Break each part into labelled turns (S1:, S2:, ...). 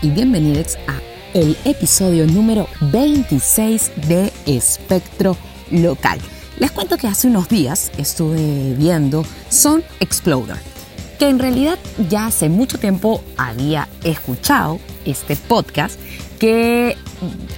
S1: y bienvenidos a el episodio número 26 de Espectro Local. Les cuento que hace unos días estuve viendo Son Exploder, que en realidad ya hace mucho tiempo había escuchado este podcast que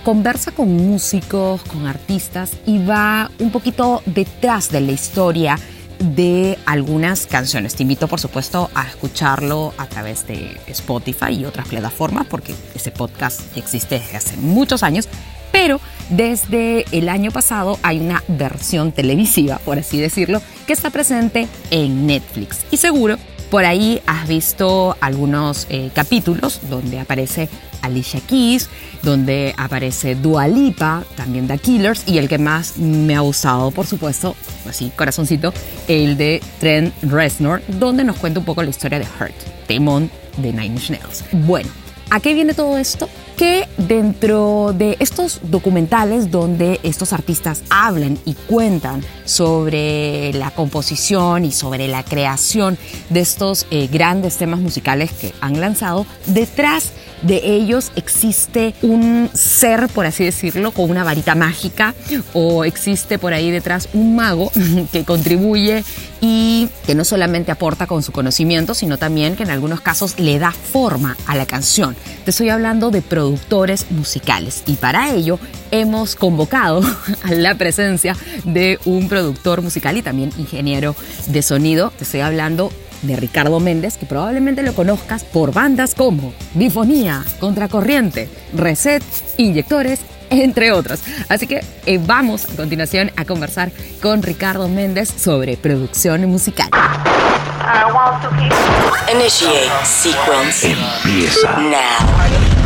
S1: conversa con músicos, con artistas y va un poquito detrás de la historia de algunas canciones. Te invito, por supuesto, a escucharlo a través de Spotify y otras plataformas, porque ese podcast existe desde hace muchos años, pero desde el año pasado hay una versión televisiva, por así decirlo, que está presente en Netflix. Y seguro por ahí has visto algunos eh, capítulos donde aparece Alicia Keys, donde aparece Dua Lipa, también The Killers, y el que más me ha gustado, por supuesto, así, corazoncito, el de Trent Reznor, donde nos cuenta un poco la historia de Hurt, temón de Nine Inch Nails. Bueno, ¿a qué viene todo esto? Que dentro de estos documentales donde estos artistas hablan y cuentan sobre la composición y sobre la creación de estos eh, grandes temas musicales que han lanzado, detrás de ellos existe un ser, por así decirlo, con una varita mágica o existe por ahí detrás un mago que contribuye y que no solamente aporta con su conocimiento, sino también que en algunos casos le da forma a la canción. Te estoy hablando de productores musicales y para ello hemos convocado a la presencia de un productor musical y también ingeniero de sonido. Te estoy hablando de Ricardo Méndez, que probablemente lo conozcas por bandas como Bifonía, Contracorriente, Reset, Inyectores, entre otros. Así que eh, vamos a continuación a conversar con Ricardo Méndez sobre producción musical.
S2: Initiate sequence.
S3: Empieza.
S2: Now.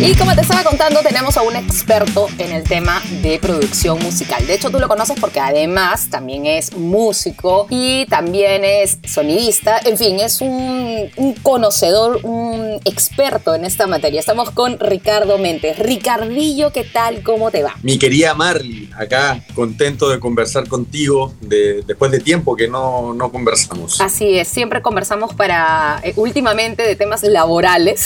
S1: Y como te estaba contando, tenemos a un experto en el tema de producción musical. De hecho, tú lo conoces porque además también es músico y también es sonidista. En fin, es un, un conocedor, un experto en esta materia. Estamos con Ricardo Mentes. Ricardillo, ¿qué tal? ¿Cómo te va?
S4: Mi querida Marley, acá contento de conversar contigo de- después de tiempo que no, no conversamos.
S1: Así es, siempre conversamos para, eh, últimamente, de temas laborales,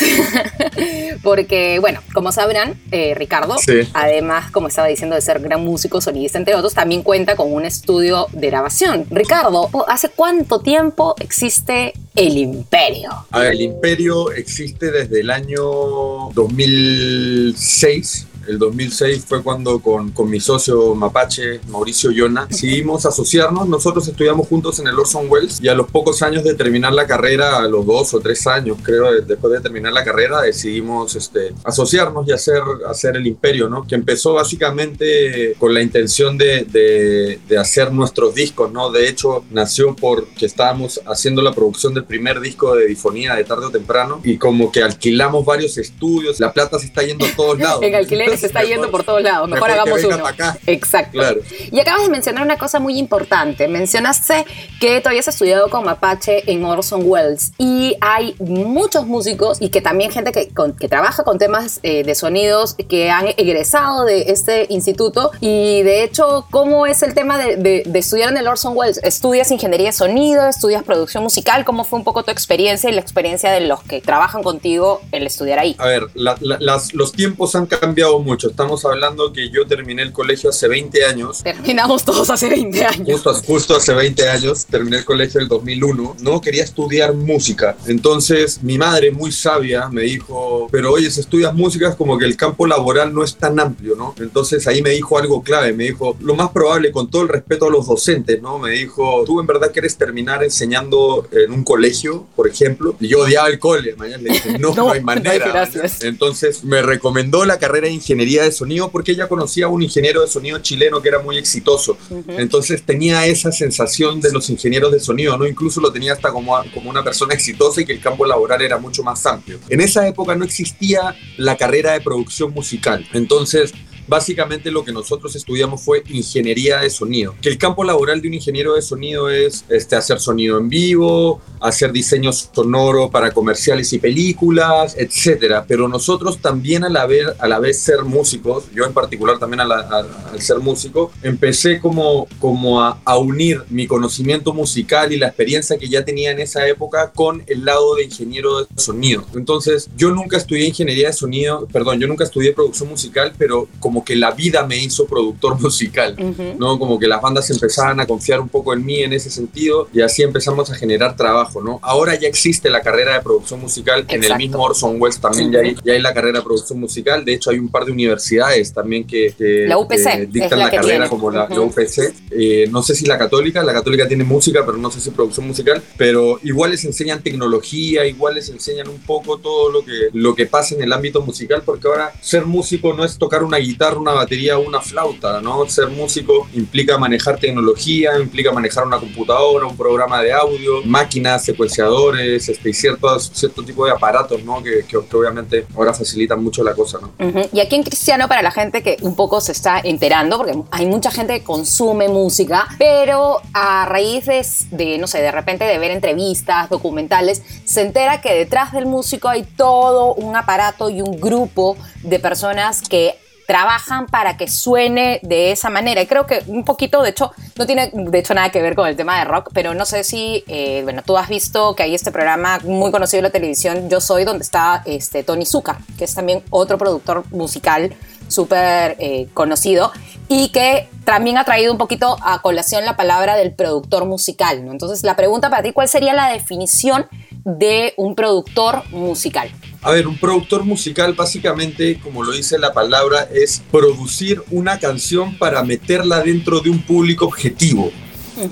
S1: porque, bueno, como sabrán, eh, Ricardo,
S4: Sí.
S1: además, como estaba diciendo, de ser gran músico, sonidista, entre otros, también cuenta con un estudio de grabación. Ricardo, ¿hace cuánto tiempo existe el Imperio?
S4: A ver, el imperio existe desde el año 2006. El 2006 fue cuando con, con mi socio mapache, Mauricio Yona, decidimos asociarnos. Nosotros estudiamos juntos en el Orson Welles y a los pocos años de terminar la carrera, a los dos o tres años creo, de- después de terminar la carrera, decidimos este, asociarnos y hacer, hacer el imperio, ¿no? Que empezó básicamente con la intención de, de- de hacer nuestros discos, ¿no? De hecho, nació porque estábamos haciendo la producción del primer disco de difonía de tarde o temprano y como que alquilamos varios estudios, la plata se está yendo a todos lados.
S1: En alquileres se está
S4: Mejor-
S1: yendo por todos lados. Mejor,
S4: que
S1: hagamos uno.
S4: acá.
S1: Exacto.
S4: Claro.
S1: Y acabas de mencionar una cosa muy importante. Mencionaste que tú habías estudiado con Mapache en Orson Welles y hay muchos músicos y que también gente que, con- que trabaja con temas eh, de sonidos que han egresado de este instituto y de hecho, ¿cómo es el tema de, de- de estudiar en el Orson Welles? ¿Estudias ingeniería de sonido? ¿Estudias producción musical? ¿Cómo fue un poco tu experiencia y la experiencia de los que trabajan contigo el estudiar ahí?
S4: A ver, la- la- las- los tiempos han cambiado mucho. Estamos hablando que yo terminé el colegio hace 20 años.
S1: Terminamos todos hace 20 años.
S4: Justo, justo hace 20 años, terminé el colegio en el 2001, no quería estudiar música. Entonces mi madre, muy sabia, me dijo, pero oye, si estudias música es como que el campo laboral no es tan amplio, ¿no? Entonces ahí me dijo algo clave, me dijo, lo más probable, con todo el respeto a los docentes, ¿no? Me dijo, ¿tú en verdad quieres terminar enseñando en un colegio, por ejemplo? Y yo odiaba el cole, mañana le dije, no, no, hay manera.
S1: gracias.
S4: Entonces me recomendó la carrera de ingeniería de sonido porque ella conocía a un ingeniero de sonido chileno que era muy exitoso. Entonces tenía esa sensación de los ingenieros de sonido, ¿no? Incluso lo tenía hasta como, como una persona exitosa y que el campo laboral era mucho más amplio. En esa época no existía la carrera de producción musical. Entonces básicamente lo que nosotros estudiamos fue ingeniería de sonido. Que el campo laboral de un ingeniero de sonido es este, hacer sonido en vivo, hacer diseño sonoro para comerciales y películas, etcétera. Pero nosotros también a la vez, a la vez ser músicos, yo en particular también al ser músico, empecé como, como a, a unir mi conocimiento musical y la experiencia que ya tenía en esa época con el lado de ingeniero de sonido. Entonces, yo nunca estudié ingeniería de sonido, perdón, yo nunca estudié producción musical, pero como que la vida me hizo productor musical, ¿no? Como que las bandas empezaban a confiar un poco en mí en ese sentido y así empezamos a generar trabajo, ¿no? Ahora ya existe la carrera de producción musical, en el mismo Orson Welles también ya, hay, ya, hay, la carrera de producción musical, de hecho hay un par de universidades también que,
S1: la UPC,
S4: dictan la, carrera como la, UPC, eh, no sé si la católica, la católica tiene música, pero no sé si producción musical, pero igual les enseñan tecnología, igual les enseñan un poco todo lo que, lo que pasa en el ámbito musical, porque ahora ser músico no es tocar una guitarra, una batería o una flauta, ¿no? Ser músico implica manejar tecnología, implica manejar una computadora, un programa de audio, máquinas, secuenciadores, este, y ciertos, cierto tipo de aparatos, ¿no? Que, obviamente ahora facilitan mucho la cosa, ¿no?
S1: Y aquí en Cristiano, para la gente que un poco se está enterando, porque hay mucha gente que consume música, pero a raíz de, de no sé, de repente de ver entrevistas, documentales, se entera que detrás del músico hay todo un aparato y un grupo de personas que trabajan para que suene de esa manera. Y creo que un poquito, de hecho, no tiene de hecho nada que ver con el tema de rock, pero no sé si, eh, bueno, tú has visto que hay este programa muy conocido en la televisión, Yo Soy, donde está este, Tony Zucker, que es también otro productor musical súper eh, conocido y que también ha traído un poquito a colación la palabra del productor musical. ¿no? Entonces, la pregunta para ti, ¿cuál sería la definición de un productor musical?
S4: A ver, un productor musical básicamente, como lo dice la palabra, es producir una canción para meterla dentro de un público objetivo,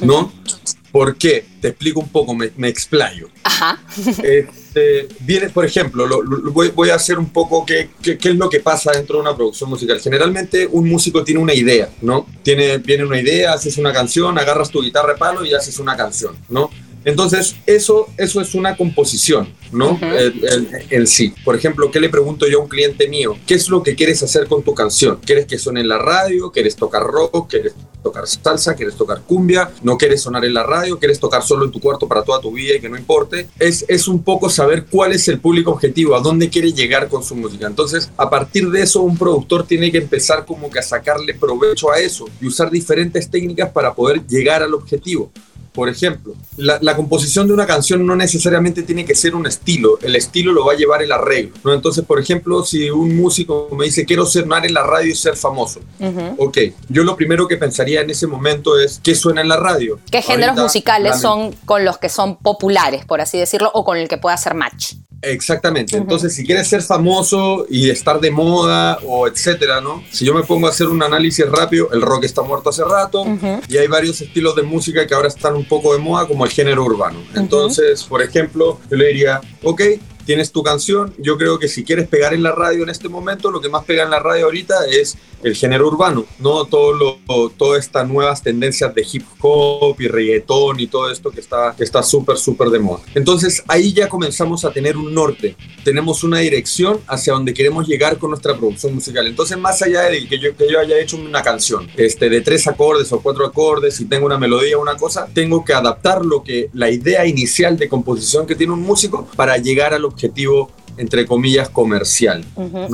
S4: ¿no? ¿Por qué? Te explico un poco, me, me explayo.
S1: Ajá.
S4: Este, viene, por ejemplo, lo, voy, voy, a hacer un poco qué, qué, qué, es lo que pasa dentro de una producción musical. Generalmente un músico tiene una idea, ¿no? Tiene, viene una idea, haces una canción, agarras tu guitarra de palo y haces una canción, ¿no? Entonces, eso, eso es una composición, ¿no? en, sí. Por ejemplo, ¿qué le pregunto yo a un cliente mío? ¿Qué es lo que quieres hacer con tu canción? ¿Quieres que suene en la radio? ¿Quieres tocar rock? ¿Quieres tocar salsa? ¿Quieres tocar cumbia? ¿No quieres sonar en la radio? ¿Quieres tocar solo en tu cuarto para toda tu vida y que no importe? Es, es un poco saber cuál es el público objetivo, a dónde quiere llegar con su música. Entonces, a partir de eso, un productor tiene que empezar como que a sacarle provecho a eso y usar diferentes técnicas para poder llegar al objetivo. Por ejemplo, la, composición de una canción no necesariamente tiene que ser un estilo, el estilo lo va a llevar el arreglo. ¿no? Entonces, por ejemplo, si un músico me dice quiero sonar en la radio y ser famoso, ok, yo lo primero que pensaría en ese momento es qué suena en la radio.
S1: ¿Qué géneros musicales son con los que son populares, por así decirlo, o con el que pueda hacer match?
S4: Exactamente. Entonces, si quieres ser famoso y estar de moda o etcétera, ¿no? Si yo me pongo a hacer un análisis rápido, el rock está muerto hace rato y hay varios estilos de música que ahora están un poco de moda, como el género urbano. Entonces, por ejemplo, yo le diría, ok, tienes tu canción. Yo creo que si quieres pegar en la radio en este momento, lo que más pega en la radio ahorita es el género urbano, no todo lo, todas estas nuevas tendencias de hip hop y reggaetón y todo esto que está que está súper súper de moda. Entonces ahí ya comenzamos a tener un norte, tenemos una dirección hacia donde queremos llegar con nuestra producción musical. Entonces más allá de que yo, que yo haya hecho una canción este, de tres acordes o cuatro acordes y tengo una melodía o una cosa, tengo que adaptar lo que la idea inicial de composición que tiene un músico para llegar a lo objetivo entre comillas, comercial.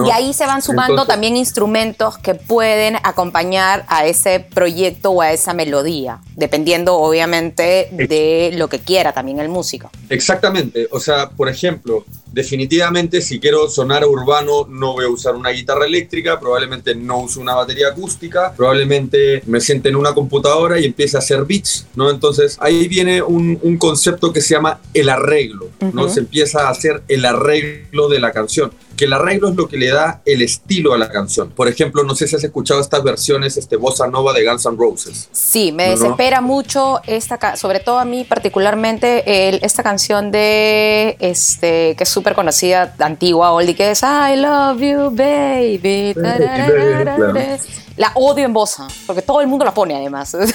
S1: Y ahí se van sumando también instrumentos que pueden acompañar a ese proyecto o a esa melodía, dependiendo obviamente de lo que quiera también el músico.
S4: Exactamente, o sea, por ejemplo, definitivamente si quiero sonar urbano no voy a usar una guitarra eléctrica, probablemente no uso una batería acústica, probablemente me siente en una computadora y empiece a hacer beats, ¿no? Entonces ahí viene un, concepto que se llama el arreglo, ¿no? Se empieza a hacer el arreglo de la canción que el arreglo es lo que le da el estilo a la canción. Por ejemplo, no sé si has escuchado estas versiones este, bossa nova de Guns N' Roses.
S1: Sí, me desespera mucho esta, sobre todo a mí particularmente, el, esta canción de, este, que es súper conocida, antigua, oldie, que es I love you, baby. La odio en bossa, porque todo el mundo la pone además.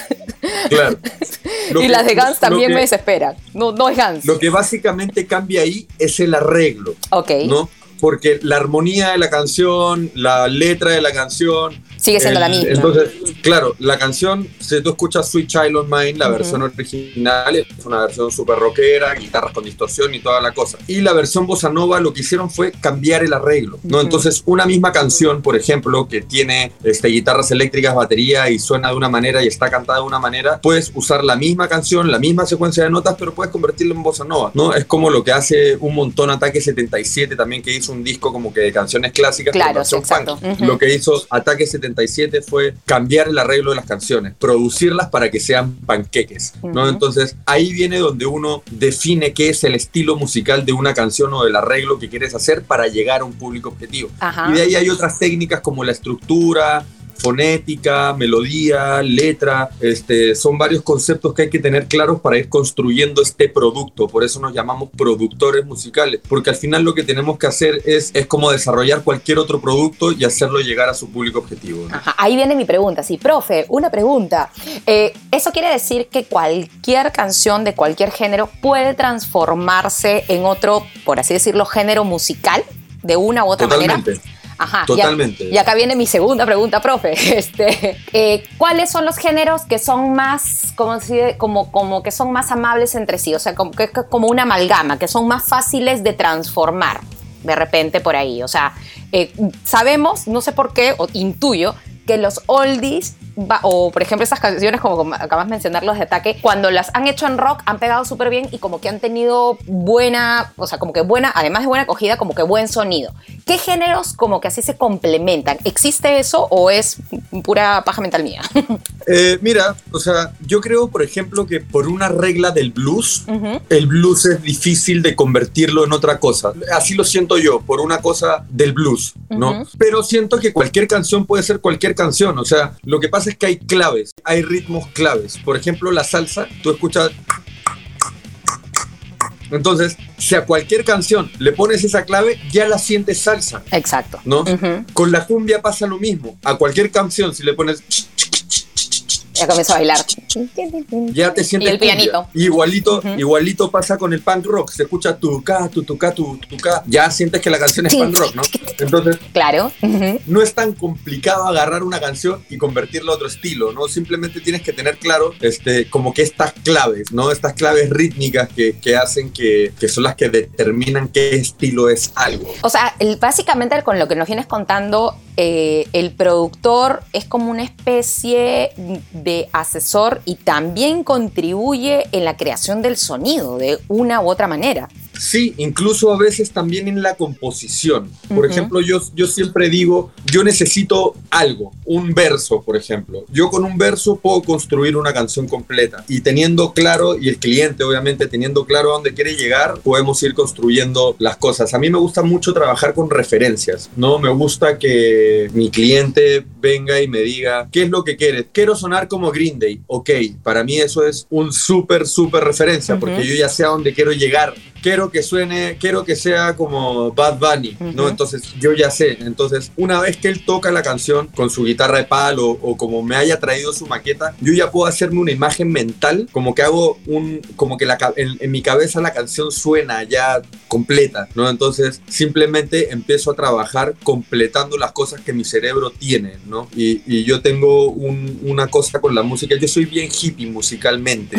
S4: Claro.
S1: y las de Guns también me desesperan. No, no es Guns.
S4: Lo que básicamente cambia ahí es el arreglo.
S1: Ok.
S4: ¿no? Porque la armonía de la canción, la letra de la canción,
S1: Sigue siendo la
S4: El-
S1: misma.
S4: Entonces, claro, la canción, si tú escuchas Sweet Child of Mine, la
S1: Ujú.
S4: versión original es una versión súper rockera, guitarras con distorsión y toda la cosa. Y la versión bossa nova lo que hicieron fue cambiar el arreglo, ¿no?
S1: Ujú.
S4: Entonces, una misma canción, por ejemplo, que tiene este, guitarras eléctricas, batería y suena de una manera y está cantada de una manera, puedes usar la misma canción, la misma secuencia de notas, pero puedes convertirla en bossa nova, ¿no? Es como lo que hace un montón Ataque 77 también, que hizo un disco como que de canciones clásicas,
S1: Claro, exacto.
S4: Lo que hizo Ataque 77 fue cambiar el arreglo de las canciones, producirlas para que sean panqueques, ¿no? Entonces ahí viene donde uno define qué es el estilo musical de una canción o del arreglo que quieres hacer para llegar a un público objetivo.
S1: Ajá.
S4: Y de ahí hay otras técnicas como la estructura, fonética, melodía, letra, este, son varios conceptos que hay que tener claros para ir construyendo este producto. Por eso nos llamamos productores musicales, porque al final lo que tenemos que hacer es, es como desarrollar cualquier otro producto y hacerlo llegar a su público objetivo. ¿no?
S1: Ajá, ahí viene mi pregunta. Sí, profe, una pregunta. Eh, ¿Eso quiere decir que cualquier canción de cualquier género puede transformarse en otro, por así decirlo, género musical de una u otra manera?
S4: Totalmente.
S1: Ajá. y a-
S4: Totalmente.
S1: Y, acá viene mi segunda pregunta, profe. Este, eh, ¿Cuáles son los géneros que son más, como, como, como que son más amables entre sí? O sea, como, que, que- como una amalgama, que son más fáciles de transformar de repente por ahí. O sea, eh, sabemos, no sé por qué, o intuyo, que los oldies, va- o por ejemplo estas canciones como, acabas de mencionar, los de ataque, cuando las han hecho en rock han pegado súper bien y como que han tenido buena, o sea, como que buena, además de buena acogida, como que buen sonido. ¿Qué géneros como que así se complementan? ¿Existe eso o es pura paja mental mía?
S4: Eh, mira, o sea, yo creo, por ejemplo, que por una regla del blues, el blues es difícil de convertirlo en otra cosa. Así lo siento yo, por una cosa del blues, ¿no? Pero siento que cualquier canción puede ser cualquier canción. O sea, lo que pasa es que hay claves, hay ritmos claves. Por ejemplo, la salsa, tú escuchas. Entonces, si a cualquier canción le pones esa clave, ya la sientes salsa,
S1: Exacto.
S4: ¿no? Con la cumbia pasa lo mismo. A cualquier canción, si le pones
S1: Ya comienzo a bailar.
S4: ya te sientes
S1: Y el
S4: cumbia.
S1: pianito.
S4: Igualito, igualito pasa con el punk rock. Se escucha tu ca, tu tu ca, tu tu ca. Ya sientes que la canción es punk rock, ¿no? Entonces,
S1: Claro.
S4: No es tan complicado agarrar una canción y convertirla a otro estilo, ¿no? Simplemente tienes que tener claro, este, como que estas claves, ¿no? Estas claves rítmicas que, que hacen que, que son las que determinan qué estilo es algo.
S1: O sea, el- básicamente con lo que nos vienes contando, eh, el productor es como una especie de asesor y también contribuye en la creación del sonido de una u otra manera.
S4: Sí, incluso a veces también en la composición. Por
S1: Ujú.
S4: ejemplo, yo, yo siempre digo, yo necesito algo, un verso, por ejemplo. Yo con un verso puedo construir una canción completa. Y teniendo claro, y el cliente obviamente teniendo claro a dónde quiere llegar, podemos ir construyendo las cosas. A mí me gusta mucho trabajar con referencias, ¿no? Me gusta que mi cliente venga y me diga, ¿qué es lo que quieres? Quiero sonar como Green Day. Ok, para mí eso es un súper, súper referencia,
S1: Ujú.
S4: porque yo ya sé a dónde quiero llegar. Quiero que suene, quiero que sea como Bad Bunny, ¿no?
S1: Ujú.
S4: Entonces yo ya sé. Entonces, una vez que él toca la canción con su guitarra de palo o como me haya traído su maqueta, yo ya puedo hacerme una imagen mental, como que hago un, como que la, en, en mi cabeza la canción suena ya completa, ¿no? Entonces, simplemente empiezo a trabajar completando las cosas que mi cerebro tiene, ¿no? Y, y yo tengo un- una cosa con la música, yo soy bien hippie musicalmente,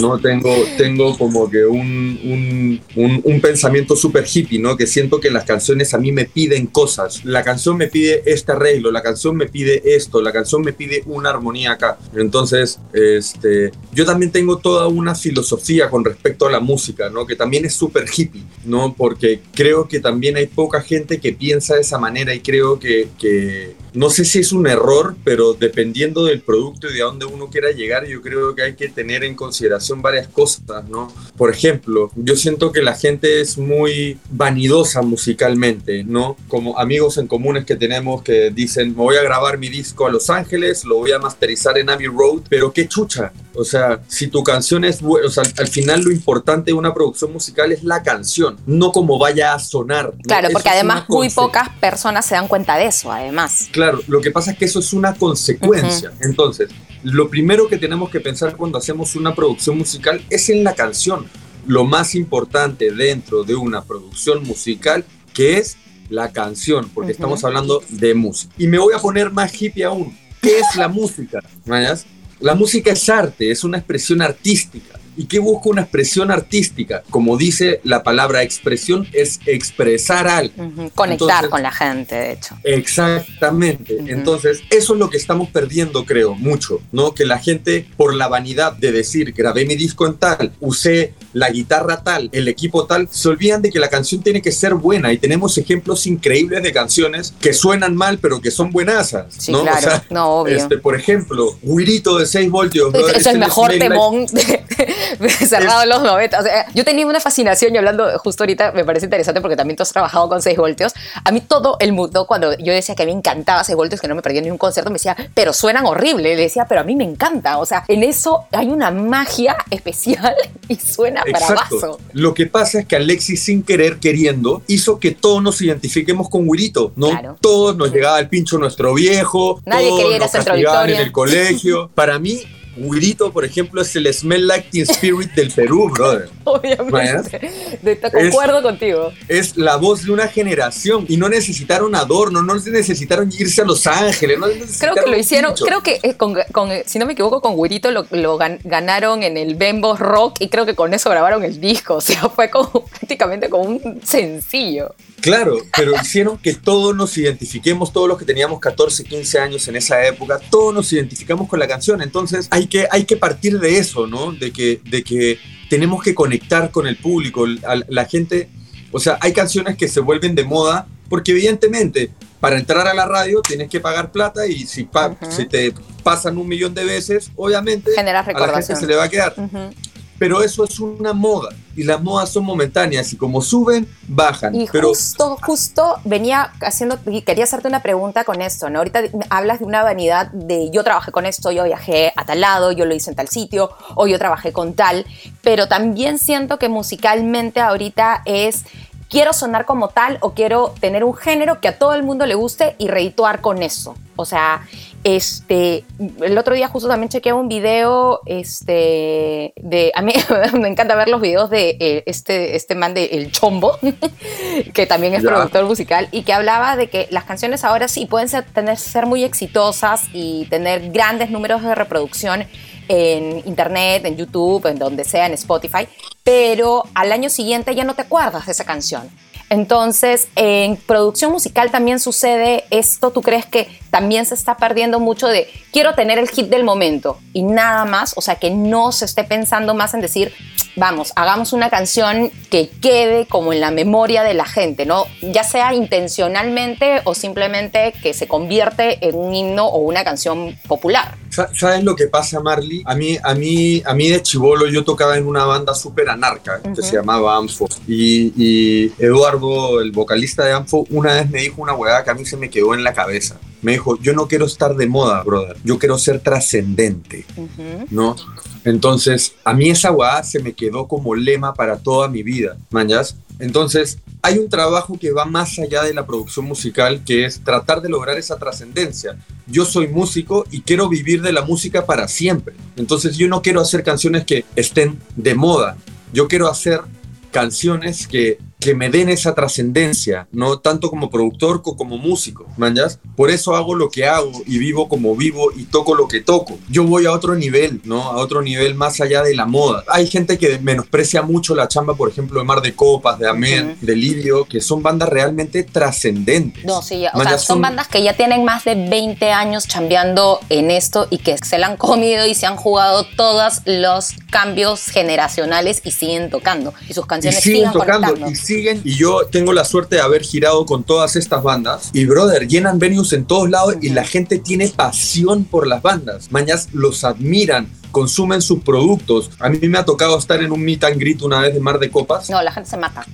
S4: ¿no? Tengo, tengo como que un, un, un- pensamiento súper hippie, ¿no? Que siento que las canciones a mí me piden cosas. La canción me pide este arreglo, la canción me pide esto, la canción me pide una armonía acá. Entonces, este, yo también tengo toda una filosofía con respecto a la música, ¿no? Que también es súper hippie, ¿no? Porque creo que también hay poca gente que piensa de esa manera y creo que, que no sé si es un error, pero dependiendo del producto y de a dónde uno quiera llegar, yo creo que hay que tener en consideración varias cosas, ¿no? Por ejemplo, yo siento que la gente es muy vanidosa musicalmente, ¿no? Como amigos en comunes que tenemos que dicen, me voy a grabar mi disco a Los Ángeles, lo voy a masterizar en Abbey Road, pero qué chucha. O sea, si tu canción es buena, o sea, al final lo importante de una producción musical es la canción, no como vaya a sonar.
S1: Claro, porque además muy pocas personas se dan cuenta de eso, además.
S4: Claro, lo que pasa es que eso es una consecuencia. Entonces, lo primero que tenemos que pensar cuando hacemos una producción musical es en la canción. Lo más importante dentro de una producción musical, que es la canción, porque estamos hablando de música. Y me voy a poner más hippie aún. ¿Qué es la música? ¿Mayas? La música es arte, es una expresión artística. ¿Y qué busca una expresión artística? Como dice la palabra expresión, es expresar algo.
S1: Conectar
S4: Entonces-
S1: con la gente, de hecho.
S4: Exactamente. Entonces, eso es lo que estamos perdiendo, creo, mucho, ¿no? Que la gente, por la vanidad de decir, grabé mi disco en tal, usé la guitarra tal, el equipo tal, se olvidan de que la canción tiene que ser buena y tenemos ejemplos increíbles de canciones que suenan mal, pero que son buenasas,
S1: Sí,
S4: ¿no? O
S1: claro.
S4: sea,
S1: no, obvio.
S4: este, por ejemplo, Guirito de 6 voltios.
S1: Es,
S4: brother,
S1: es el mejor temón de, cerrado en los 90. O sea, yo tenía una fascinación y hablando justo ahorita me parece interesante porque también tú has trabajado con 6 voltios. A mí todo el mundo, cuando yo decía que a mí me encantaba 6 voltios, que no me perdía ni un concierto, me decía, pero suenan horrible. Le decía, pero a mí me encanta. O sea, en eso hay una magia especial y suena bravazo.
S4: Lo que pasa es que Alexis, sin querer, queriendo, hizo que todos nos identifiquemos con Guirito, ¿no?
S1: Claro.
S4: Todos nos llegaba el pincho nuestro viejo,
S1: Nadie
S4: todos
S1: quería ir a
S4: nos castigaban en el colegio. Para mí, Guirito, por ejemplo, es el Smell Like Teen Spirit del Perú, brother.
S1: Obviamente. De- concuerdo contigo.
S4: Es la voz de una generación y no necesitaron adorno, no necesitaron irse a Los Ángeles, no
S1: Creo que lo hicieron, creo que eh, con, con, eh, si no me equivoco, con Guirito lo, lo gan- ganaron en el Bembo Rock y creo que con eso grabaron el disco. O sea, fue como prácticamente como un sencillo.
S4: Claro, pero hicieron que todos nos identifiquemos, todos los que teníamos 14, 15 años en esa época, todos nos identificamos con la canción. Entonces hay que, hay que partir de eso, ¿no? De que, de que tenemos que conectar con el público. La, la gente, o sea, hay canciones que se vuelven de moda porque evidentemente para entrar a la radio tienes que pagar plata y si, pa-
S1: Ujú.
S4: si te pasan un millón de veces, obviamente a la gente se le va a quedar. Pero eso es una moda y las modas son momentáneas y como suben, bajan.
S1: Y
S4: pero
S1: justo, justo venía haciendo, y quería hacerte una pregunta con esto, ¿no? Ahorita hablas de una vanidad de yo trabajé con esto, yo viajé a tal lado, yo lo hice en tal sitio, o yo trabajé con tal, pero también siento que musicalmente ahorita es quiero sonar como tal o quiero tener un género que a todo el mundo le guste y redituar con eso. O sea, este, el otro día justo también chequeé un video, este, de, a mí me encanta ver los videos de eh, este, este man de El Chombo, que también es
S4: Ya.
S1: productor musical, y que hablaba de que las canciones ahora sí pueden ser, tener, ser muy exitosas y tener grandes números de reproducción en internet, en YouTube, en donde sea, en Spotify, pero al año siguiente ya no te acuerdas de esa canción. Entonces, en producción musical también sucede esto. ¿Tú crees que también se está perdiendo mucho de quiero tener el hit del momento y nada más? O sea, que no se esté pensando más en decir, vamos, hagamos una canción que quede como en la memoria de la gente, ¿no? Ya sea intencionalmente o simplemente que se convierte en un himno o una canción popular.
S4: Sa- ¿Sabes lo que pasa, Marley? A mí, a mí, a mí de chivolo yo tocaba en una banda súper anarca que se llamaba Anfo. Y, y Eduardo, el vocalista de Anfo, una vez me dijo una hueá que a mí se me quedó en la cabeza. Me dijo, yo no quiero estar de moda, brother. Yo quiero ser trascendente. ¿no? Entonces, a mí esa hueá se me quedó como lema para toda mi vida, ¿mañas? Entonces, hay un trabajo que va más allá de la producción musical, que es tratar de lograr esa trascendencia. Yo soy músico y quiero vivir de la música para siempre. Entonces, yo no quiero hacer canciones que estén de moda. Yo quiero hacer canciones que, que me den esa trascendencia, no tanto como productor co- como músico, ¿manjas? Por eso hago lo que hago y vivo como vivo y toco lo que toco. Yo voy a otro nivel, ¿no? A otro nivel más allá de la moda. Hay gente que menosprecia mucho la chamba, por ejemplo, de Mar de Copas, de Amén, de Lidio, que son bandas realmente trascendentes.
S1: No, sí, ya- o
S4: Manjas,
S1: sea, son bandas que ya tienen más de 20 años chambeando en esto y que se la han comido y se han jugado todos los cambios generacionales y siguen tocando. Y sus
S4: y
S1: canciones
S4: siguen
S1: siguen
S4: tocando
S1: conectando.
S4: y siguen y yo tengo la suerte de haber girado con todas estas bandas y brother llenan venues en todos lados y la gente tiene pasión por las bandas mañas los admiran consumen sus productos. A mí me ha tocado estar en un meet and greet una vez de Mar de Copas.
S1: No, la gente se mata.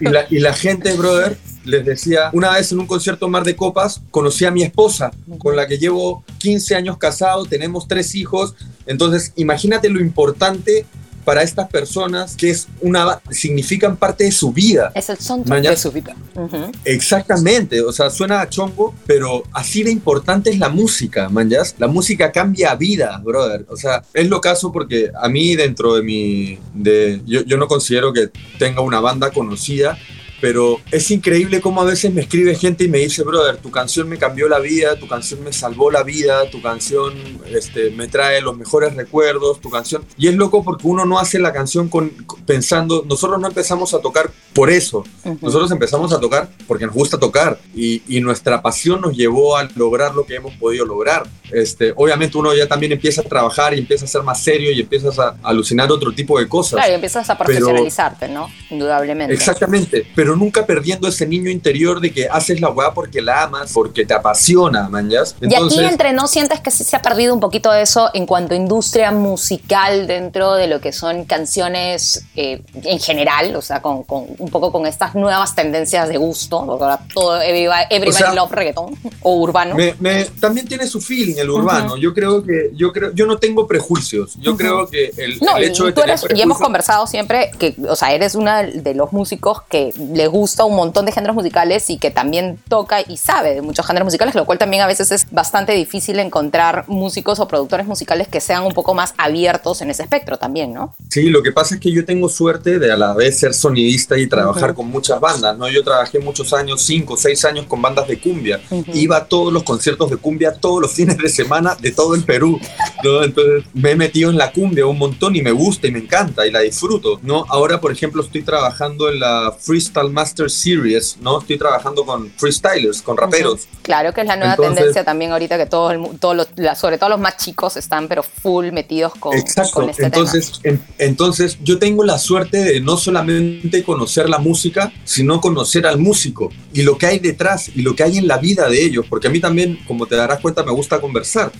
S4: y la, y la gente brother les decía, una vez en un concierto Mar de Copas, conocí a mi esposa, con la que llevo 15 años casado, tenemos tres hijos, entonces imagínate lo importante para estas personas que es una significan parte de su vida.
S1: Es el soundtrack
S4: Mañana-
S1: de su vida. Ujú.
S4: Exactamente, o sea, suena a chongo, pero así de importante es la música, manjas. La música cambia vida, brother. O sea, es lo caso porque a mí dentro de mi, de, yo, yo no considero que tenga una banda conocida, pero es increíble cómo a veces me escribe gente y me dice, brother, tu canción me cambió la vida, tu canción me salvó la vida, tu canción este, me trae los mejores recuerdos, tu canción. Y es loco porque uno no hace la canción con, pensando, nosotros no empezamos a tocar por eso, nosotros empezamos a tocar porque nos gusta tocar y, y, nuestra pasión nos llevó a lograr lo que hemos podido lograr. Este, obviamente uno ya también empieza a trabajar y empieza a ser más serio y empiezas a alucinar otro tipo de cosas.
S1: Claro, y empiezas a profesionalizarte, ¿no? Indudablemente.
S4: Exactamente, pero nunca perdiendo ese niño interior de que haces la weá porque la amas, porque te apasiona, man,
S1: y aquí entre no sientes que sí se ha perdido un poquito de eso en cuanto a industria musical dentro de lo que son canciones eh, en general, o sea, con, con, un poco con estas nuevas tendencias de gusto, todo everybody love reggaeton o urbano.
S4: Me, también tiene su feeling el urbano. Yo creo que yo creo yo no tengo prejuicios. Yo creo que el,
S1: no,
S4: hecho
S1: de tener y hemos conversado siempre que, o sea, eres uno de los músicos que le gusta un montón de géneros musicales y que también toca y sabe de muchos géneros musicales, lo cual también a veces es bastante difícil encontrar músicos o productores musicales que sean un poco más abiertos en ese espectro también, ¿no?
S4: Sí, lo que pasa es que yo tengo suerte de a la vez ser sonidista y trabajar con muchas bandas, ¿no? Yo trabajé muchos años, cinco, seis años con bandas de cumbia. Iba a todos los conciertos de cumbia todos los fines de semana de todo el Perú, ¿no? Entonces me he metido en la cumbia un montón y me gusta y me encanta y la disfruto, ¿no? Ahora, por ejemplo, estoy trabajando en la Freestyle Master Series, ¿no? Estoy trabajando con freestylers, con raperos.
S1: Claro que es la nueva tendencia también ahorita que todos, todos sobre todo los más chicos están pero full metidos con,
S4: Exacto.
S1: este
S4: entonces, entonces yo tengo la suerte de no solamente conocer la música, sino conocer al músico y lo que hay detrás y lo que hay en la vida de ellos, porque a mí también, como te darás cuenta, me gusta conversar.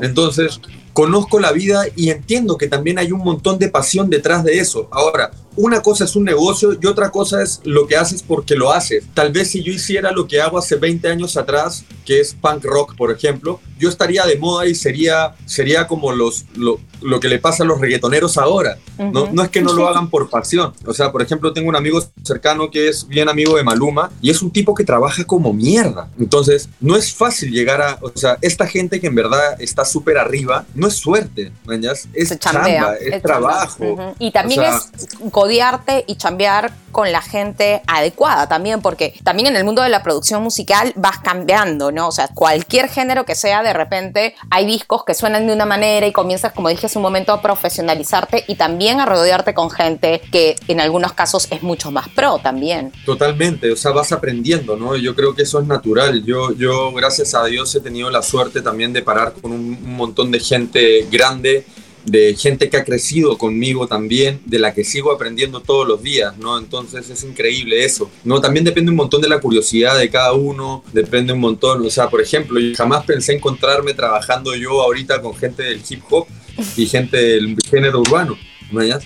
S4: Entonces, conozco la vida y entiendo que también hay un montón de pasión detrás de eso. Ahora, una cosa es un negocio y otra cosa es lo que haces porque lo haces. Tal vez si yo hiciera lo que hago hace 20 años atrás, que es punk rock, por ejemplo, yo estaría de moda y sería, sería como los, lo, lo que le pasa a los reggaetoneros ahora. no, no es que no lo hagan por pasión. O sea, por ejemplo, tengo un amigo cercano que es bien amigo de Maluma y es un tipo que trabaja como mierda. Entonces, no es fácil llegar a, o sea, esta gente que en verdad está súper arriba, no es suerte, Es chamba, es, trabajo.
S1: Y también es codiarte y chambear con la gente adecuada también, porque también en el mundo de la producción musical vas cambiando, ¿no? O sea, cualquier género que sea, de repente hay discos que suenan de una manera y comienzas, como dije hace un momento, a profesionalizarte y también a rodearte con gente que en algunos casos es mucho más pro también.
S4: Totalmente, o sea, vas aprendiendo, ¿no? Yo creo que eso es natural. Yo, yo gracias a Dios, he tenido la suerte también de parar con un, un montón de gente grande de gente que ha crecido conmigo también, de la que sigo aprendiendo todos los días, ¿no? Entonces es increíble eso, ¿no? También depende un montón de la curiosidad de cada uno, depende un montón, o sea, por ejemplo, yo jamás pensé encontrarme trabajando yo ahorita con gente del hip hop y gente del género urbano.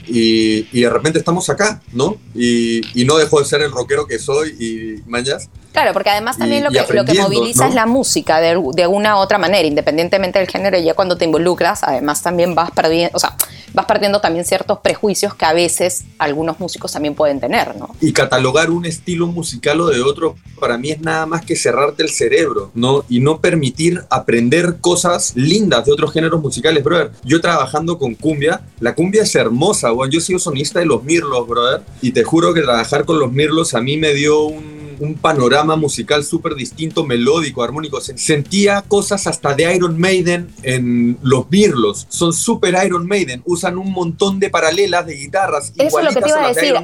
S4: Y, y, de repente estamos acá, ¿no? Y, y, no dejo de ser el rockero que soy y mañas.
S1: Claro, porque además también lo, que, lo que moviliza es la música de, de una u otra manera, independientemente del género, y ya cuando te involucras, además también vas perdiendo, o sea, vas perdiendo también ciertos prejuicios que a veces algunos músicos también pueden tener, ¿no?
S4: Y catalogar un estilo musical o de otro, para mí es nada más que cerrarte el cerebro, ¿no? Y no permitir aprender cosas lindas de otros géneros musicales, brother. Yo trabajando con cumbia, la cumbia es hermosa, bueno, yo sido sonista de los Mirlos, brother, y te juro que trabajar con los Mirlos a mí me dio un un panorama musical súper distinto, melódico, armónico. Sentía cosas hasta de Iron Maiden en los Birlos. Son súper Iron Maiden. Usan un montón de paralelas de guitarras.
S1: Eso es lo que te iba a decir.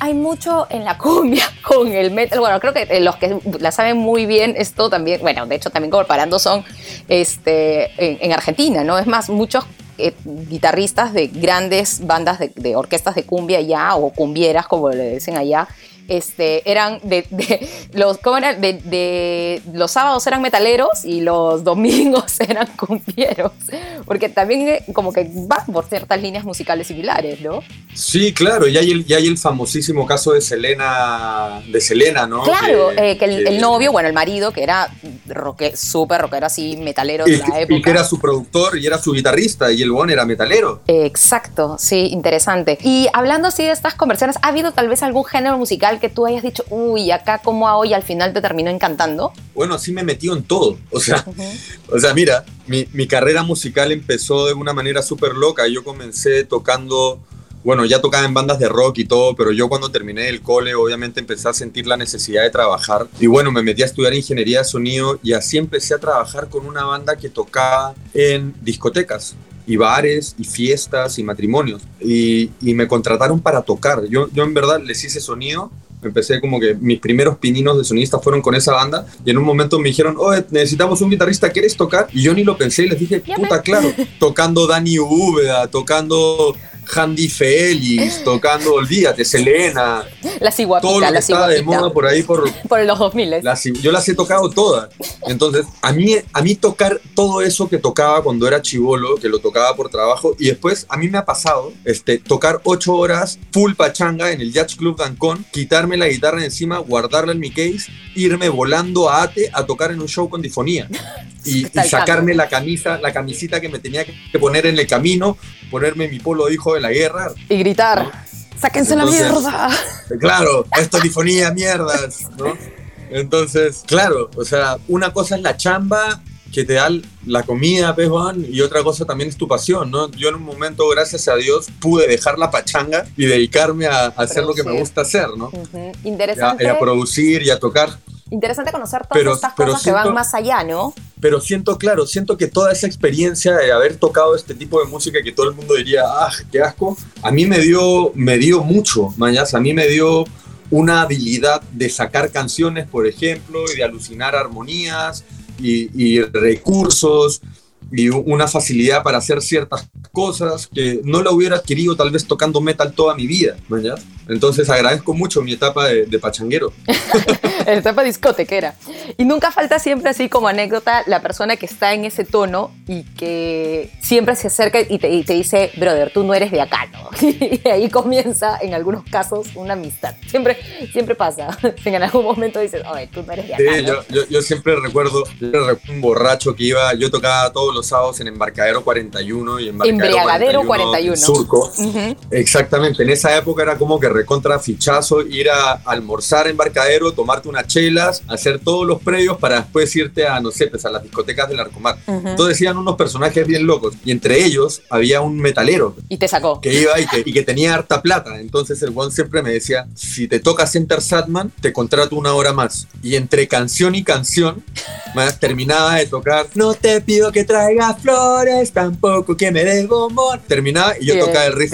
S1: hay, mucho en la cumbia con el metal. Bueno, creo que los que la saben muy bien esto también, bueno, de hecho también comparando son este, en, Argentina, ¿no? Es más, muchos eh, guitarristas de grandes bandas de, de, orquestas de cumbia ya o cumbieras como le dicen allá este, eran de, los, ¿cómo era? De, los sábados eran metaleros y los domingos eran cumbieros, porque también eh, como que van por ciertas líneas musicales similares, ¿no?
S4: Sí, claro, y hay el, hay el famosísimo caso de Selena, de Selena, ¿no?
S1: Claro, que, eh, el, novio, bueno, el marido, que era roque, súper rockero así, metalero de la época.
S4: Y que era su productor y era su guitarrista, y el buen era metalero.
S1: Exacto, sí, interesante. Y hablando así de estas conversiones, ¿ha habido tal vez algún género musical que tú hayas dicho, uy, acá como a hoy al final te terminó encantando?
S4: Bueno, así me metió en todo. O sea, o sea mira, mi, mi, carrera musical empezó de una manera súper loca. Yo comencé tocando bueno, ya tocaba en bandas de rock y todo, pero yo cuando terminé el cole, obviamente empecé a sentir la necesidad de trabajar. Y bueno, me metí a estudiar ingeniería de sonido y así empecé a trabajar con una banda que tocaba en discotecas y bares y fiestas y matrimonios. Y, y me contrataron para tocar. Yo, yo en verdad les hice sonido empecé como que mis primeros pininos de sonista fueron con esa banda y en un momento me dijeron, oye, necesitamos un guitarrista, ¿quieres tocar? Y yo ni lo pensé y les dije, puta, claro, tocando Dani Úbeda, tocando Handy Félix, tocando, olvídate, Selena.
S1: La ciguapita,
S4: todo lo que
S1: la
S4: estaba de moda por ahí por,
S1: Por los 2000.
S4: las- yo las he tocado todas. Entonces, a mí, a mí tocar todo eso que tocaba cuando era chivolo, que lo tocaba por trabajo, y después a mí me ha pasado este, tocar ocho horas full pachanga en el Jazz Club Dancón, quitarme la guitarra encima, guardarla en mi case, irme volando a Ate a tocar en un show con difonía. Y, y sacarme la camisa, la camisita que me tenía que poner en el camino, ponerme mi polo de hijo de la guerra,
S1: Y gritar, sáquense la mierda.
S4: Claro, esto es difonía, mierdas, ¿no? Entonces, claro, o sea, una cosa es la chamba que te da la comida, pues, Juan, y otra cosa también es tu pasión, ¿no? Yo en un momento, gracias a Dios, pude dejar la pachanga y dedicarme a, a hacer lo que me gusta hacer, ¿no? Y a,
S1: Interesante,
S4: y a producir y a tocar.
S1: Interesante conocer todas
S4: Pero-
S1: estas
S4: pero
S1: cosas que van
S4: siento-
S1: más allá, ¿no?
S4: Pero siento, claro, siento que toda esa experiencia de haber tocado este tipo de música que todo el mundo diría, ah, qué asco, a mí me dio, me dio mucho, mañas, a mí me dio una habilidad de sacar canciones, por ejemplo, y de alucinar armonías y, y recursos y una facilidad para hacer ciertas cosas que no la hubiera adquirido tal vez tocando metal toda mi vida. Entonces agradezco mucho mi etapa de, de pachanguero.
S1: Etapa discotequera. Y nunca falta siempre así como anécdota la persona que está en ese tono y que siempre se acerca y te, y te dice, brother, tú no eres de acá, ¿no? Y ahí comienza, en algunos casos, una amistad. Siempre, siempre pasa. En algún momento dices, oye, tú no eres de acá,
S4: Sí,
S1: ¿no?
S4: yo, yo, yo siempre recuerdo, yo recuerdo un borracho que iba, yo tocaba todos los sábados en Embarcadero 41 y Embarcadero
S1: Embriagadero
S4: 41,
S1: 41.
S4: en Surco.
S1: Ujú.
S4: Exactamente, en esa época era como que recontra fichazo ir a almorzar a Embarcadero, tomarte unas chelas, hacer todos los previos para después irte a, no sé, pues a las discotecas del Arcomar.
S1: Ujú.
S4: Entonces decían unos personajes bien locos y entre ellos había un metalero
S1: Y te sacó.
S4: que iba y que, y que tenía harta plata. Entonces el one siempre me decía, si te toca Center Satman, te contrato una hora más. Y entre canción y canción, más terminaba de tocar, no te pido que traigas flores, tampoco que me des bombón. Terminaba y yo
S1: Bien.
S4: tocaba el riff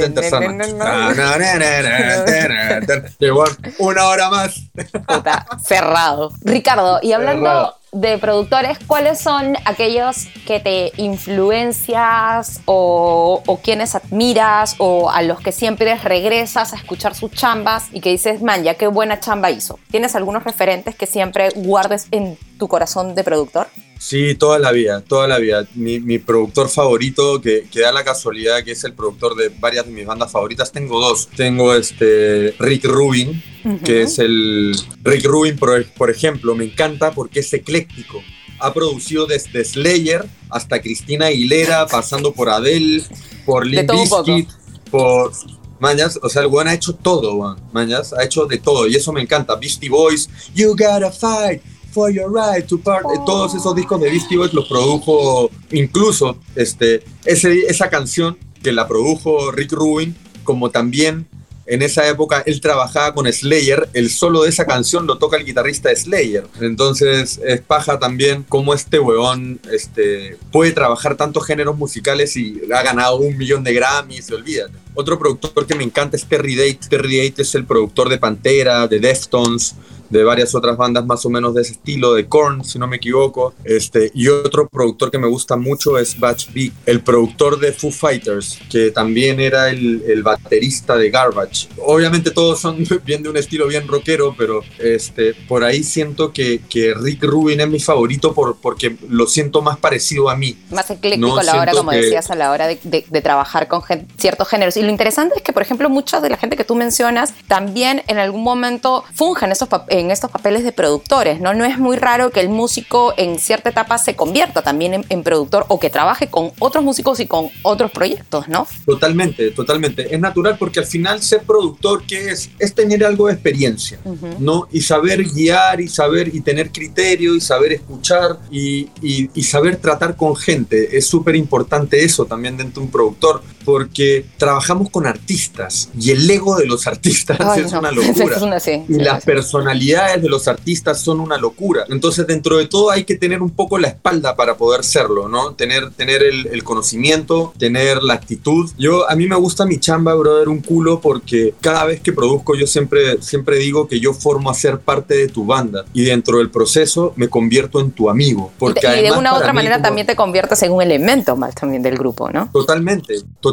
S4: de one, una hora más.
S1: Puta, cerrado. Ricardo, y hablando
S4: Cerrado.
S1: de productores, ¿cuáles son aquellos que te influencias o, o quienes admiras o a los que siempre regresas a escuchar sus chambas y que dices, man, ya qué buena chamba hizo? ¿Tienes algunos referentes que siempre guardes en tu corazón de productor?
S4: Sí, toda la vida, toda la vida. Mi, mi productor favorito, que, que da la casualidad que es el productor de varias de mis bandas favoritas, tengo dos. Tengo este Rick Rubin, que es el... Rick Rubin, por, por ejemplo, me encanta porque es ecléctico. Ha producido desde Slayer hasta Cristina Aguilera, pasando por Adele, por Limp. Bizkit, por... Mañas, o sea, el weón ha hecho todo, weón. Mañas, ha hecho de todo y eso me encanta. Beastie Boys, You Gotta Fight for Your Right to Part. Eh, Todos esos discos de Beastie Boys los produjo, incluso este, ese, esa canción que la produjo Rick Rubin, como también en esa época él trabajaba con Slayer, el solo de esa canción lo toca el guitarrista Slayer. Entonces es paja también cómo este weón este, puede trabajar tantos géneros musicales y ha ganado un millón de Grammys, olvídate. Otro productor que me encanta es Terry Date. Terry Date es el productor de Pantera, de Deftones, de varias otras bandas más o menos de ese estilo, de Korn, si no me equivoco. Este, y otro productor que me gusta mucho es Batch Big, el productor de Foo Fighters, que también era el, el baterista de Garbage. Obviamente todos son bien de un estilo bien rockero, pero este, por ahí siento que, que Rick Rubin es mi favorito por, porque lo siento más parecido a mí.
S1: Más ecléctico
S4: No,
S1: a la hora, como
S4: que-
S1: decías, a la hora de, de- de trabajar con ciertos géneros. Y lo interesante es que, por ejemplo, mucha de la gente que tú mencionas también en algún momento funjan esos pap- en, estos papeles de productores, ¿no? No es muy raro que el músico en cierta etapa se convierta también en, en productor o que trabaje con otros músicos y con otros proyectos, ¿no?
S4: Totalmente, totalmente. Es natural porque al final ser productor, ¿qué es? Es tener algo de experiencia, ¿no? Y saber guiar y saber y tener criterio y saber escuchar y, y- y saber tratar con gente. Es súper importante eso también dentro de un productor porque trabajamos con artistas y el ego de los artistas
S1: Ay,
S4: es
S1: no.
S4: una locura.
S1: Es una- sí,
S4: y
S1: sí,
S4: las
S1: sí.
S4: personalidades de los artistas son una locura. Entonces, dentro de todo hay que tener un poco la espalda para poder serlo, ¿no? Tener, tener el, el conocimiento, tener la actitud. Yo, a mí me gusta mi chamba, brother, un culo, porque cada vez que produzco yo siempre, siempre digo que yo formo a ser parte de tu banda y dentro del proceso me convierto en tu amigo.
S1: Y,
S4: Porque
S1: y de
S4: además
S1: una u otra manera
S4: como-
S1: también te conviertes en un elemento más también del grupo, ¿no?
S4: Totalmente, totalmente.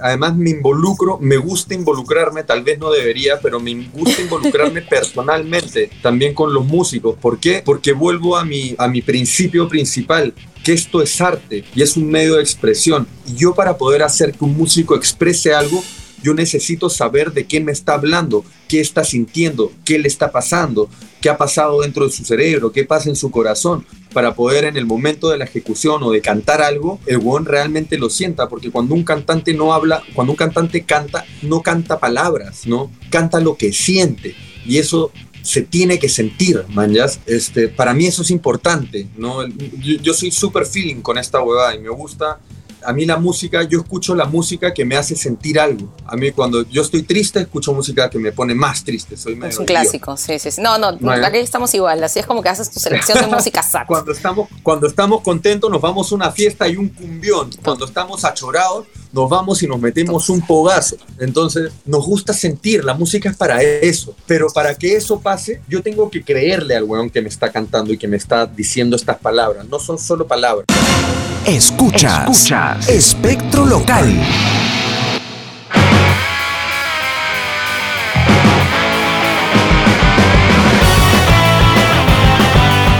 S4: Además me involucro, me gusta involucrarme, tal vez no debería, pero me gusta involucrarme personalmente también con los músicos. ¿Por qué? Porque vuelvo a mi, a mi principio principal, que esto es arte y es un medio de expresión. Y yo para poder hacer que un músico exprese algo, yo necesito saber de qué me está hablando, qué está sintiendo, qué le está pasando, qué ha pasado dentro de su cerebro, qué pasa en su corazón, para poder en el momento de la ejecución o de cantar algo, el weón realmente lo sienta, porque cuando un cantante no habla, cuando un cantante canta, no canta palabras, ¿no? Canta lo que siente. Y eso se tiene que sentir, man, ¿ya? Este, para mí eso es importante, ¿no? Yo, yo soy súper feeling con esta huevada y me gusta a mí la música, yo escucho la música que me hace sentir algo. A mí cuando yo estoy triste, escucho música que me pone más triste. Soy medio
S1: Es un clásico, sí, sí, sí. No, no,
S4: Vale.
S1: aquí estamos igual, así es como que haces tu selección de música sax.
S4: Cuando estamos, cuando estamos contentos, nos vamos a una fiesta y un cumbión. Cuando estamos achorados, nos vamos y nos metemos un pogazo. Entonces, nos gusta sentir, la música es para eso. Pero para que eso pase, yo tengo que creerle al weón que me está cantando y que me está diciendo estas palabras. No son solo palabras.
S3: Escuchas. Espectro local.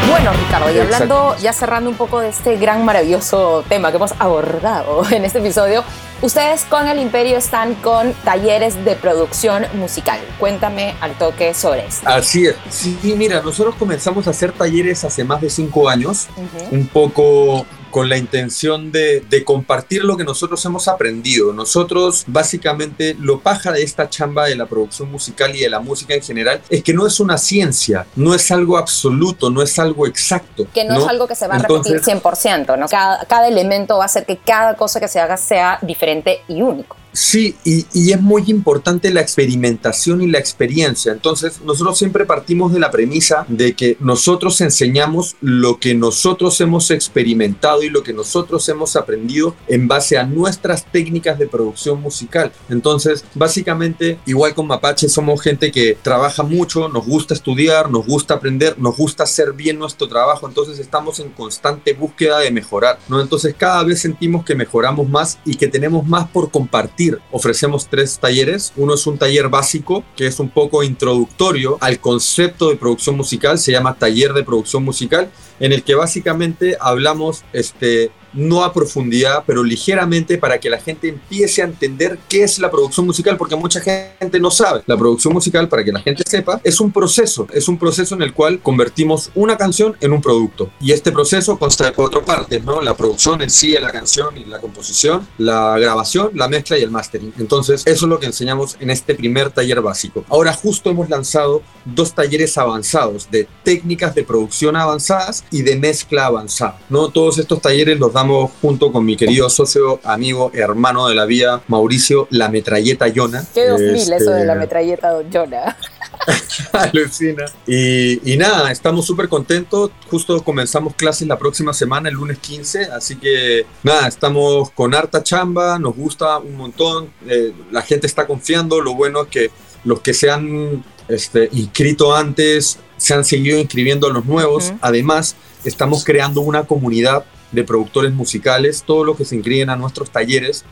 S1: Bueno, Ricardo, y hablando, ya cerrando un poco de este gran, maravilloso tema que hemos abordado en este episodio, ustedes con el Imperio están con talleres de producción musical. Cuéntame al toque sobre esto.
S4: Así es. Sí, mira, nosotros comenzamos a hacer talleres hace más de cinco años. Un poco con la intención de, de compartir lo que nosotros hemos aprendido. Nosotros, básicamente, lo paja de esta chamba de la producción musical y de la música en general es que no es una ciencia, no es algo absoluto, no es algo exacto.
S1: Que no, es algo que se va a
S4: Entonces-
S1: repetir 100%, ¿no? Cada, cada elemento va a hacer que cada cosa que se haga sea diferente y único.
S4: Sí, y, es muy importante la experimentación y la experiencia. Entonces, nosotros siempre partimos de la premisa de que nosotros enseñamos lo que nosotros hemos experimentado y lo que nosotros hemos aprendido en base a nuestras técnicas de producción musical. Entonces, básicamente, igual con Mapache, somos gente que trabaja mucho, nos gusta estudiar, nos gusta aprender, nos gusta hacer bien nuestro trabajo. Entonces, estamos en constante búsqueda de mejorar, ¿no? Entonces, cada vez sentimos que mejoramos más y que tenemos más por compartir. Ofrecemos tres talleres. Uno es un taller básico, que es un poco introductorio al concepto de producción musical, se llama taller de producción musical, en el que básicamente hablamos este, no a profundidad, pero ligeramente para que la gente empiece a entender qué es la producción musical, porque mucha gente no sabe. La producción musical, para que la gente sepa, es un proceso, es un proceso en el cual convertimos una canción en un producto. Y este proceso consta de cuatro partes, ¿no? La producción en sí la canción y la composición, la grabación, la mezcla y el mastering. Entonces, eso es lo que enseñamos en este primer taller básico. Ahora justo hemos lanzado dos talleres avanzados de técnicas de producción avanzadas y de mezcla avanzada, ¿no? Todos estos talleres los damos junto con mi querido socio, amigo, hermano de la vida, Mauricio La Metralleta Yona.
S1: Qué 2000 eso
S4: Este,
S1: de la metralleta Jonah.
S4: Alucina. Y, y nada, estamos súper contentos. Justo comenzamos clases la próxima semana, el lunes 15. Así que nada, estamos con harta chamba, nos gusta un montón. eh, la gente está confiando. Lo bueno es que los que se han este, inscrito antes se han seguido inscribiendo a los nuevos. Además, estamos creando una comunidad de productores musicales. Todos los que se inscriben a nuestros talleres,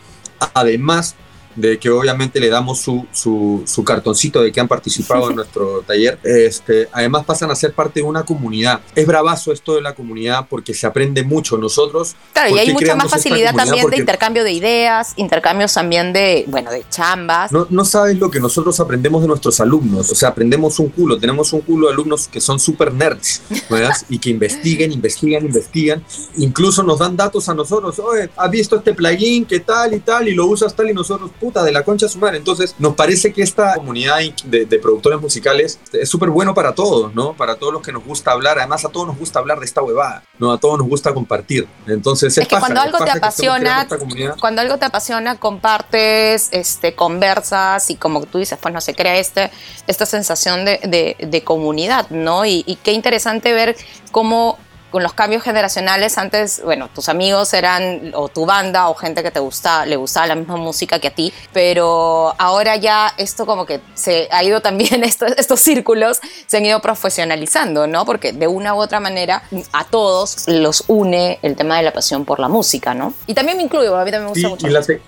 S4: además de que obviamente le damos su, su, su cartoncito de que han participado en nuestro taller, este, además pasan a ser parte de una comunidad. Es bravazo esto de la comunidad porque se aprende mucho. Nosotros...
S1: Claro, y
S4: ¿por
S1: hay mucha más facilidad también de
S4: Porque
S1: intercambio de ideas, intercambios también de, bueno, de chambas.
S4: No, no sabes lo que nosotros aprendemos de nuestros alumnos. O sea, aprendemos un culo. Tenemos un culo de alumnos que son súper nerds, ¿verdad? Y que investiguen, investigan, investigan. Incluso nos dan datos a nosotros. Oye, ¿has visto este plugin? ¿Qué tal y tal? Y lo usas tal y nosotros, puta, de la concha su madre. Entonces, nos parece que esta comunidad de, de productores musicales es súper bueno para todos, ¿no? Para todos los que nos gusta hablar. Además, a todos nos gusta hablar de esta huevada, ¿no? A todos nos gusta compartir. Entonces, es,
S1: Es que
S4: paja,
S1: cuando algo te apasiona, cuando algo te apasiona, compartes, este, conversas y como tú dices, pues no se crea este, esta sensación de, de- de comunidad, ¿no? Y, y qué interesante ver cómo con los cambios generacionales antes, bueno, tus amigos eran o tu banda o gente que te gusta, le gustaba la misma música que a ti, pero ahora ya esto como que se ha ido también, estos, estos círculos se han ido profesionalizando, ¿no? Porque de una u otra manera a todos los une el tema de la pasión por la música, ¿no? Y también me incluyo, a mí también me gusta
S4: Sí,
S1: mucho.
S4: y la, te-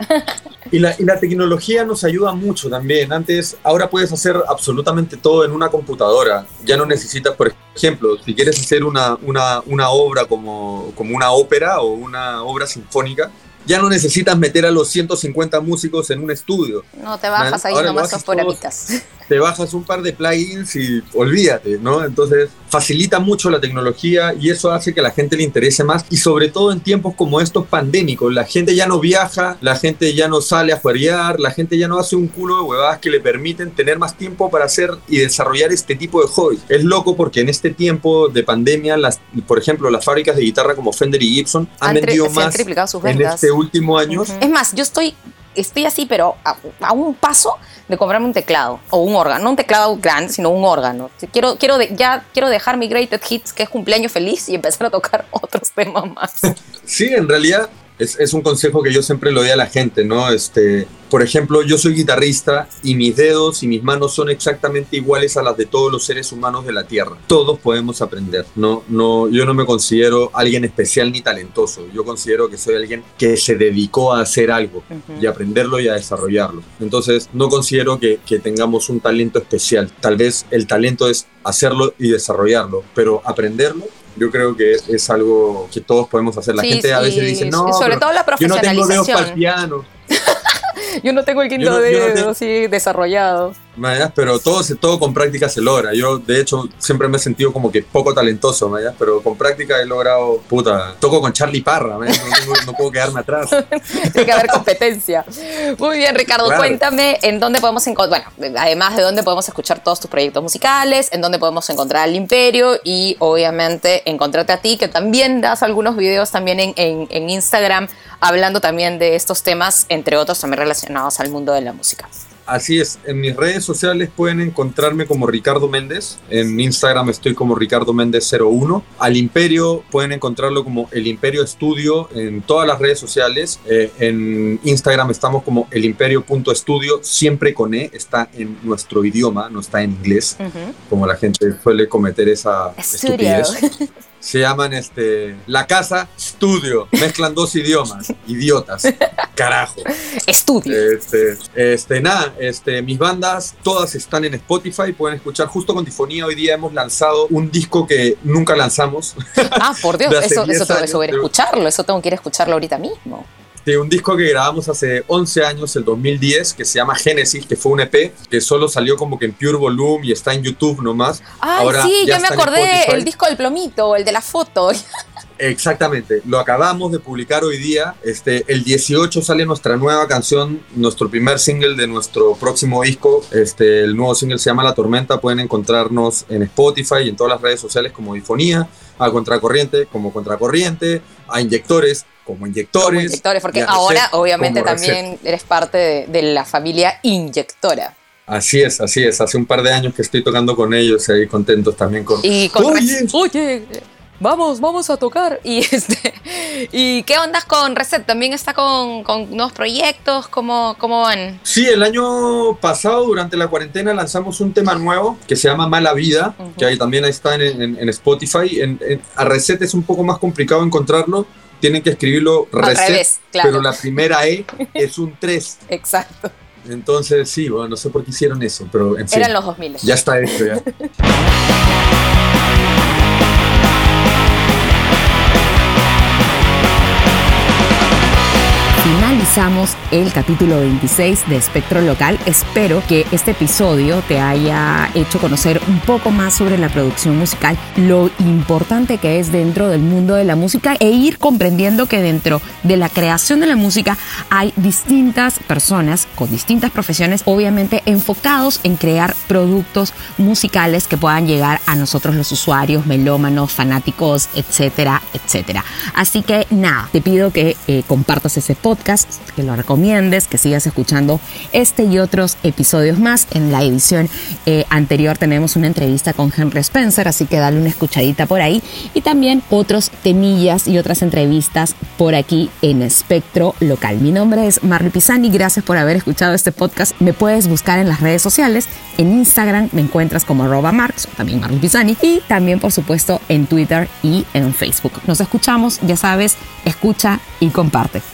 S4: y, la, y la tecnología nos ayuda mucho también. Antes, ahora puedes hacer absolutamente todo en una computadora. Ya no necesitas, por ejemplo, si quieres hacer una, una, una obra como, como una ópera o una obra sinfónica, ya no necesitas meter a los 150 músicos en un estudio.
S1: No te bajas ahí
S4: Ahora lo
S1: nomás por habitas.
S4: Te bajas un par de plugins y olvídate, ¿no? Entonces facilita mucho la tecnología y eso hace que a la gente le interese más y sobre todo en tiempos como estos pandémicos, la gente ya no viaja, la gente ya no sale a jueguear, la gente ya no hace un culo de huevadas que le permiten tener más tiempo para hacer y desarrollar este tipo de hobbies. Es loco porque en este tiempo de pandemia, las, por ejemplo, las fábricas de guitarra como Fender y Gibson han,
S1: Han
S4: vendido
S1: han
S4: más
S1: triplicado sus
S4: en este último año.
S1: Es más, yo estoy, estoy así, pero a, a un paso de comprarme un teclado o un órgano, no un teclado grande, sino un órgano. Quiero, quiero de- ya quiero dejar mi Greatest Hits, que es cumpleaños feliz, y empezar a tocar otros temas más.
S4: Sí, en realidad es, es un consejo que yo siempre le doy a la gente, ¿no? Este, por ejemplo, yo soy guitarrista y mis dedos y mis manos son exactamente iguales a las de todos los seres humanos de la Tierra. Todos podemos aprender, ¿no? no yo no me considero alguien especial ni talentoso. Yo considero que soy alguien que se dedicó a hacer algo y aprenderlo y a desarrollarlo. Entonces, no considero que, que tengamos un talento especial. Tal vez el talento es hacerlo y desarrollarlo, pero aprenderlo yo creo que es, es algo que todos podemos hacer. La
S1: Sí,
S4: gente a
S1: sí,
S4: veces dice, no,
S1: sobre todo la
S4: yo no tengo dedos para el
S1: profesionalización.
S4: piano.
S1: Yo no tengo el quinto
S4: no- yo no
S1: dedo
S4: tengo-
S1: así desarrollado.
S4: ¿Mayas? Pero todo, todo con práctica se logra. Yo, de hecho, siempre me he sentido como que poco talentoso, ¿mayas? pero con práctica he logrado, puta, toco con Charlie Parra, ¿mayas? No, tengo- no puedo quedarme atrás.
S1: Tiene que haber competencia. Muy bien, Ricardo,
S4: Claro.
S1: cuéntame en dónde podemos encontrar, bueno, además de dónde podemos escuchar todos tus proyectos musicales, en dónde podemos encontrar al Imperio y obviamente encontrarte a ti, que también das algunos videos también en, en- en Instagram hablando también de estos temas, entre otros también relacionados al mundo de la música.
S4: Así es, en mis redes sociales pueden encontrarme como Ricardo Méndez, en Instagram estoy como Ricardo Méndez 01, al Imperio pueden encontrarlo como El Imperio Estudio en todas las redes sociales, Eh, en Instagram estamos como elimperio.estudio, siempre con E, está en nuestro idioma, no está en inglés, como la gente suele cometer esa estupidez. Se llaman este, La Casa Studio, mezclan dos idiomas, idiotas, carajo.
S1: Estudio.
S4: Este, este, nada, este, mis bandas todas están en Spotify, pueden escuchar justo con Difonía. Hoy día hemos lanzado un disco que nunca lanzamos,
S1: Ah, por Dios, eso,
S4: 10
S1: eso tengo que escucharlo, eso tengo que ir a escucharlo ahorita mismo.
S4: De un disco que grabamos hace 11 años, el 2010, que se llama Genesis, que fue un EP que solo salió como que en Pure Volume y está en YouTube nomás. Ahora
S1: sí,
S4: ya
S1: ya me acordé, el disco del plomito, el de la foto.
S4: Exactamente, lo acabamos de publicar hoy día. Este, el 18 sale nuestra nueva canción, nuestro primer single de nuestro próximo disco. Este, el nuevo single se llama La Tormenta. Pueden encontrarnos en Spotify y en todas las redes sociales como Difonía, a Contracorriente como Contracorriente, a Inyectores como Inyectores.
S1: Como inyectores, porque
S4: y
S1: ahora obviamente también eres parte de, de la familia inyectora.
S4: Así es, así es. Hace un par de años que estoy tocando con ellos ahí contentos también con...
S1: Y con
S4: Oye,
S1: Oye, vamos, vamos a tocar. Y este ¿y qué ondas con Reset? ¿También está con, con nuevos proyectos? ¿Cómo, ¿Cómo van?
S4: Sí, el año pasado, durante la cuarentena, lanzamos un tema nuevo que se llama Mala Vida, que ahí también está en, en- en Spotify. En, en- a Reset es un poco más complicado encontrarlo. tienen que escribirlo
S1: Al
S4: reset,
S1: revés, claro.
S4: pero la primera E es un 3.
S1: Exacto.
S4: Entonces, sí, bueno, no sé por qué hicieron eso, pero en fin.
S1: Eran los 2000.
S4: Ya está hecho, ya.
S1: Finalizamos el capítulo 26 de Espectro Local. Espero que este episodio te haya hecho conocer un poco más sobre la producción musical, lo importante que es dentro del mundo de la música e ir comprendiendo que dentro de la creación de la música hay distintas personas con distintas profesiones, obviamente enfocados en crear productos musicales que puedan llegar a nosotros los usuarios, melómanos, fanáticos, etcétera, etcétera. Así que nada, te pido que eh, compartas ese podcast, que lo recomiendes, que sigas escuchando este y otros episodios más. En la edición eh, anterior tenemos una entrevista con Henry Spencer, así que dale una escuchadita por ahí. Y también otros temillas y otras entrevistas por aquí en Espectro Local. Mi nombre es Marley Pisani, gracias por haber escuchado este podcast. Me puedes buscar en las redes sociales. En Instagram me encuentras como arroba Marx, también Marley Pisani, y también por supuesto en Twitter y en Facebook. Nos escuchamos, ya sabes, escucha y comparte.